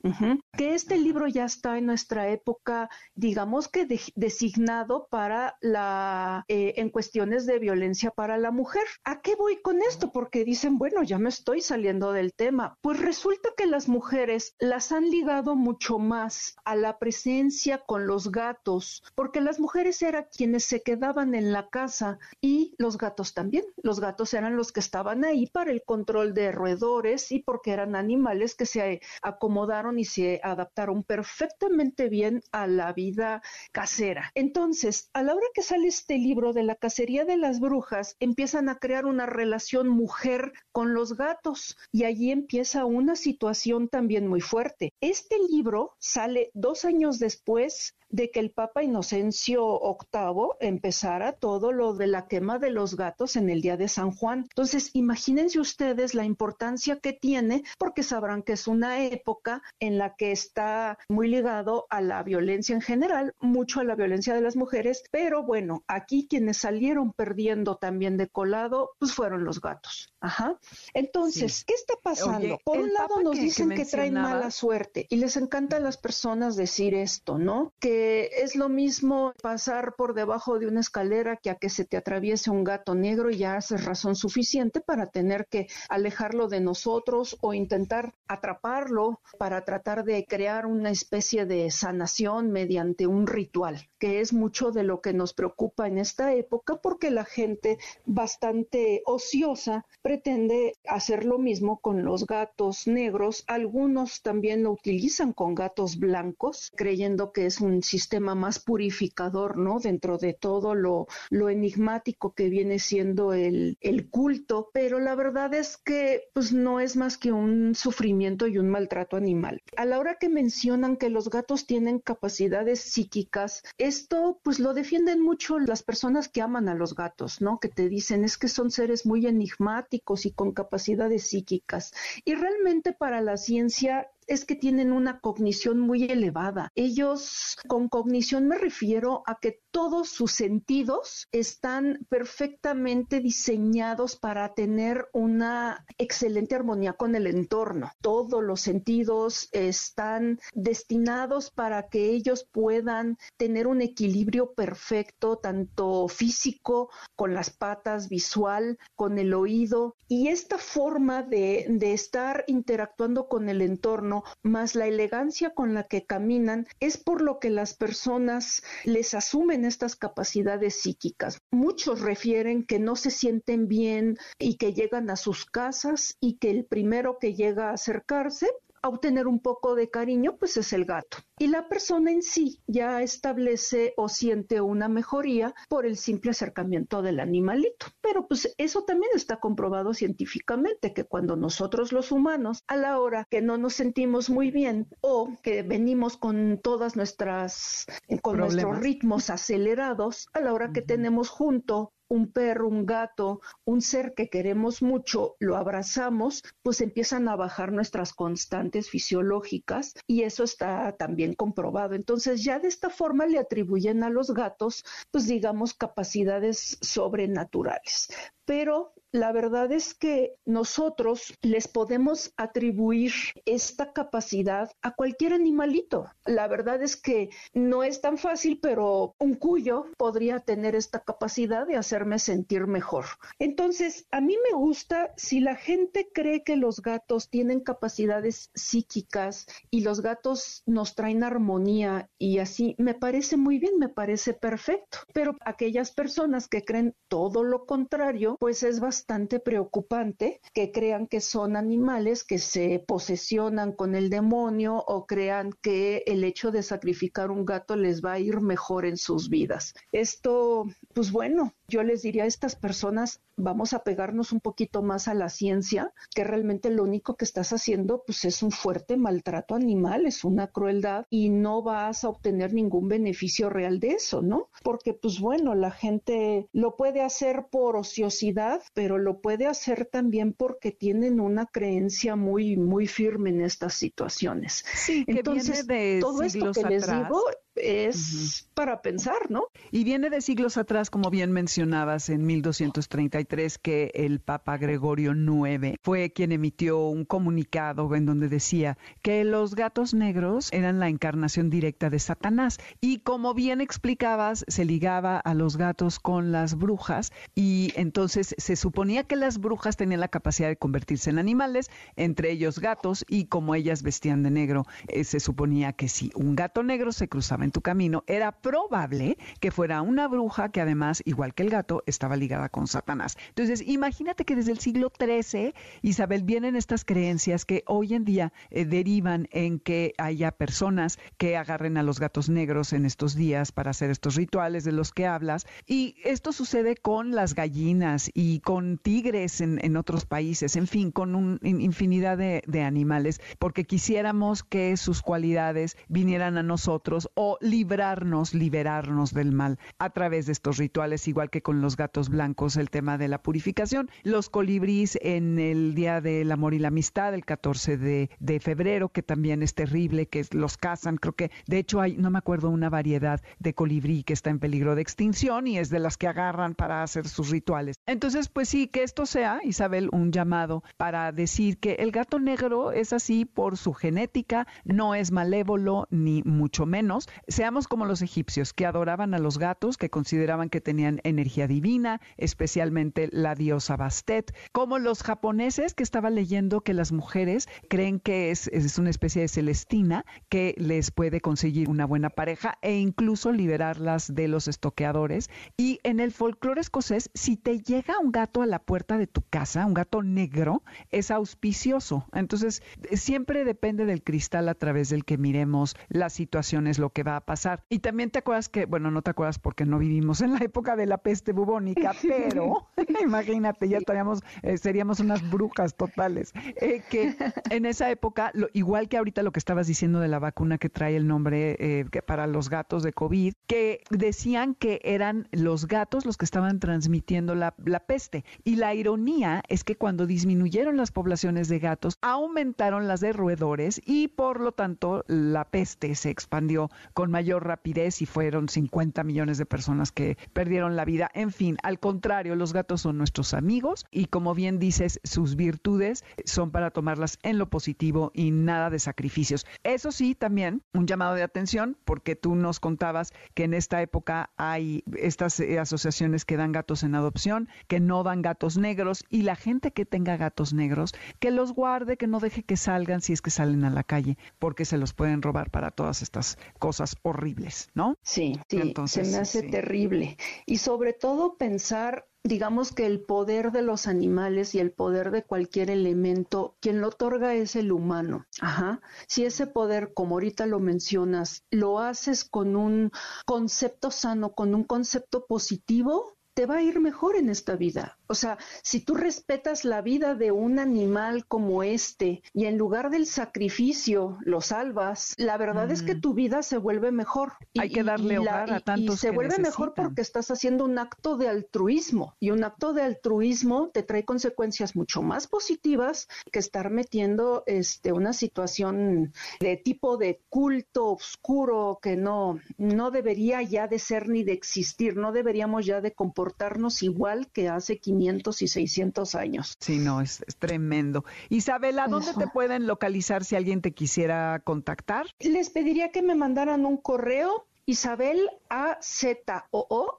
Que este libro ya está en nuestra época, digamos que designado para la, eh, en cuestiones de violencia para la mujer. ¿A qué voy con esto? Porque dicen, bueno, ya me estoy saliendo del tema. Pues resulta que las mujeres las han ligado mucho más a la presencia con los gatos, porque las mujeres eran quienes se quedaban en la casa y los gatos también. Los gatos eran los que estaban ahí para el control de roedores y porque eran animales que se acomodaron y se adaptaron perfectamente bien a la vida casera. Entonces, a la hora que sale este libro de la cacería de las brujas, empiezan a crear una relación mujer con los gatos y allí empieza una situación también muy fuerte. Este libro sale dos años después de que el Papa Inocencio VIII empezara todo lo de la quema de los gatos en el día de San Juan. Entonces, imagínense ustedes la importancia que tiene, porque sabrán que es una época en la que está muy ligado a la violencia en general, mucho a la violencia de las mujeres, pero bueno, aquí quienes salieron perdiendo también de colado, pues fueron los gatos. Ajá. Entonces, ¿qué está pasando? Por un lado nos dicen que, traen mala suerte y les encanta a las personas decir esto, ¿no? Que es lo mismo pasar por debajo de una escalera que a que se te atraviese un gato negro y ya haces razón suficiente para tener que alejarlo de nosotros o intentar atraparlo para tratar de crear una especie de sanación mediante un ritual, que es mucho de lo que nos preocupa en esta época porque la gente bastante ociosa pretende hacer lo mismo con los gatos negros. Algunos también lo utilizan con gatos blancos, creyendo que es un sistema más purificador, ¿no? Dentro de todo lo, enigmático que viene siendo el, el culto, pero la verdad es que pues no es más que un sufrimiento y un maltrato animal. A la hora que mencionan que los gatos tienen capacidades psíquicas, esto pues lo defienden mucho las personas que aman a los gatos, ¿no? Que te dicen es que son seres muy enigmáticos y con capacidades psíquicas. Y realmente para la ciencia es que tienen una cognición muy elevada. Ellos, con cognición me refiero a que todos sus sentidos están perfectamente diseñados para tener una excelente armonía con el entorno. Todos los sentidos están destinados para que ellos puedan tener un equilibrio perfecto, tanto físico, con las patas, visual, con el oído. Y esta forma de, de estar interactuando con el entorno más la elegancia con la que caminan, es por lo que las personas les asumen estas capacidades psíquicas. Muchos refieren que no se sienten bien y que llegan a sus casas y que el primero que llega a acercarse a obtener un poco de cariño, pues es el gato. Y la persona en sí ya establece o siente una mejoría por el simple acercamiento del animalito. Pero pues eso también está comprobado científicamente, que cuando nosotros los humanos, a la hora que no nos sentimos muy bien o que venimos con todas nuestras, con nuestros ritmos acelerados, a la hora que tenemos junto un perro, un gato, un ser que queremos mucho, lo abrazamos, pues empiezan a bajar nuestras constantes fisiológicas y eso está también comprobado. Entonces ya de esta forma le atribuyen a los gatos, pues digamos, capacidades sobrenaturales. Pero la verdad es que nosotros les podemos atribuir esta capacidad a cualquier animalito. La verdad es que no es tan fácil, pero un cuyo podría tener esta capacidad de hacerme sentir mejor. Entonces, a mí me gusta si la gente cree que los gatos tienen capacidades psíquicas y los gatos nos traen armonía y así, me parece muy bien, me parece perfecto. Pero aquellas personas que creen todo lo contrario, pues es bastante preocupante que crean que son animales que se posesionan con el demonio o crean que el hecho de sacrificar un gato les va a ir mejor en sus vidas. Esto, pues bueno, yo les diría a estas personas, vamos a pegarnos un poquito más a la ciencia, que realmente lo único que estás haciendo pues es un fuerte maltrato animal, es una crueldad y no vas a obtener ningún beneficio real de eso, ¿no? Porque pues bueno, la gente lo puede hacer por ociosidad, pero lo puede hacer también porque tienen una creencia muy muy firme en estas situaciones. Sí, Entonces, de todo esto que les digo es para pensar, ¿no? Y viene de siglos atrás, como bien mencionabas, en 1233, que el Papa Gregorio IX fue quien emitió un comunicado en donde decía que los gatos negros eran la encarnación directa de Satanás. Y como bien explicabas, se ligaba a los gatos con las brujas y entonces se suponía que las brujas tenían la capacidad de convertirse en animales, entre ellos gatos, y como ellas vestían de negro, eh, se suponía que si un gato negro se cruzaba en tu camino, era probable que fuera una bruja que además, igual que el gato, estaba ligada con Satanás. Entonces, imagínate que desde el siglo XIII, Isabel, vienen estas creencias que hoy en día eh, derivan en que haya personas que agarren a los gatos negros en estos días para hacer estos rituales de los que hablas. Y esto sucede con las gallinas y con tigres en, otros países, en fin, con una infinidad de, de animales, porque quisiéramos que sus cualidades vinieran a nosotros o librarnos, liberarnos del mal a través de estos rituales, igual que con los gatos blancos, el tema de la purificación. Los colibríes en el Día del Amor y la Amistad, el 14 de, de febrero, que también es terrible, que los cazan. Creo que, de hecho, hay, no me acuerdo, una variedad de colibrí que está en peligro de extinción y es de las que agarran para hacer sus rituales. Entonces, pues sí, que esto sea, Isabel, un llamado para decir que el gato negro es así por su genética, no es malévolo ni mucho menos. Seamos como los egipcios, que adoraban a los gatos, que consideraban que tenían energía divina, especialmente la diosa Bastet, como los japoneses que estaba leyendo que las mujeres creen que es, es una especie de celestina que les puede conseguir una buena pareja e incluso liberarlas de los estoqueadores. Y en el folclore escocés, si te llega un gato a la puerta de tu casa, un gato negro, es auspicioso. Entonces, siempre depende del cristal a través del que miremos las situaciones, lo que va a pasar. Y también te acuerdas que, bueno, no te acuerdas porque no vivimos en la época de la peste bubónica, pero imagínate, ya estaríamos, eh, seríamos unas brujas totales. Eh, que en esa época, lo, igual que ahorita lo que estabas diciendo de la vacuna que trae el nombre eh, que para los gatos de COVID, que decían que eran los gatos los que estaban transmitiendo la, la peste. Y la ironía es que cuando disminuyeron las poblaciones de gatos, aumentaron las de roedores y por lo tanto la peste se expandió con mayor rapidez y fueron 50 millones de personas que perdieron la vida. En fin, al contrario, los gatos son nuestros amigos y como bien dices, sus virtudes son para tomarlas en lo positivo y nada de sacrificios. Eso sí, también un llamado de atención porque tú nos contabas que en esta época hay estas eh, asociaciones que dan gatos en adopción, que no dan gatos negros y la gente que tenga gatos negros, que los guarde, que no deje que salgan si es que salen a la calle, porque se los pueden robar para todas estas cosas horribles, ¿no? Sí, sí, se me hace terrible. Y sobre todo pensar digamos que el poder de los animales y el poder de cualquier elemento, quien lo otorga es el humano. Ajá. Si ese poder, como ahorita lo mencionas, lo haces con un concepto sano, con un concepto positivo, te va a ir mejor en esta vida. O sea, si tú respetas la vida de un animal como este y en lugar del sacrificio lo salvas, la verdad es que tu vida se vuelve mejor. Hay que darle hogar a tantos y se vuelve mejor porque estás haciendo un acto de altruismo y un acto de altruismo te trae consecuencias mucho más positivas que estar metiendo este una situación de tipo de culto oscuro que no no debería ya de ser ni de existir, no deberíamos ya de comportarnos igual que hace 500 500 y 600 años. Sí, no, es, tremendo. Isabela, ¿dónde te pueden localizar si alguien te quisiera contactar? Les pediría que me mandaran un correo Isabel A Z O O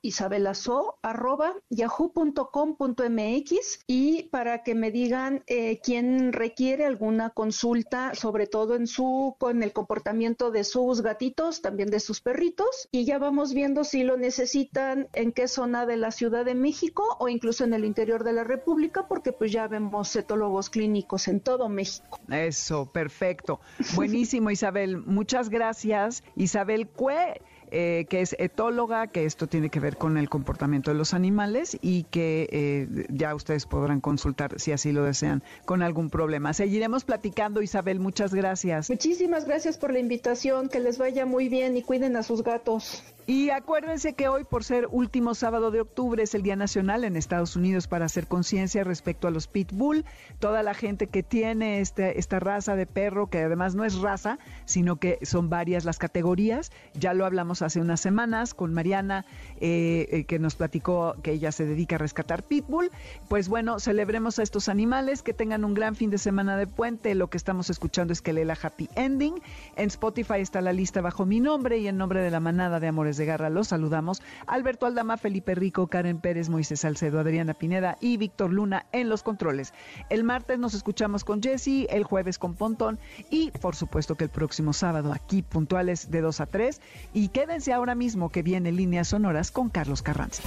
So arroba yahoo.com.mx y para que me digan eh, quién requiere alguna consulta, sobre todo en su con el comportamiento de sus gatitos, también de sus perritos y ya vamos viendo si lo necesitan en qué zona de la Ciudad de México o incluso en el interior de la República, porque pues ya vemos etólogos clínicos en todo México. Eso, perfecto. Buenísimo, Isabel. Muchas gracias. Isabel Cue eh, que es etóloga, que esto tiene que ver con el comportamiento de los animales y que eh, ya ustedes podrán consultar si así lo desean con algún problema. Seguiremos platicando, Isabel, muchas gracias. Muchísimas gracias por la invitación, que les vaya muy bien y cuiden a sus gatos. Y acuérdense que hoy, por ser último sábado de octubre, es el Día Nacional en Estados Unidos para hacer conciencia respecto a los pitbull. Toda la gente que tiene este, esta raza de perro, que además no es raza, sino que son varias las categorías. Ya lo hablamos hace unas semanas con Mariana, eh, eh, que nos platicó que ella se dedica a rescatar pitbull. Pues bueno, celebremos a estos animales, que tengan un gran fin de semana de puente. Lo que estamos escuchando es que Lela Happy Ending. En Spotify está la lista bajo mi nombre y en nombre de la manada de amores de Garra los saludamos. Alberto Aldama, Felipe Rico, Karen Pérez, Moisés Salcedo, Adriana Pineda y Víctor Luna en los controles. El martes nos escuchamos con Jesse, el jueves con Pontón y por supuesto que el próximo sábado aquí puntuales de 2 a 3. Y quédense ahora mismo que viene Líneas Sonoras con Carlos Carranza.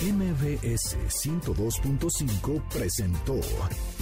MBS 102.5 presentó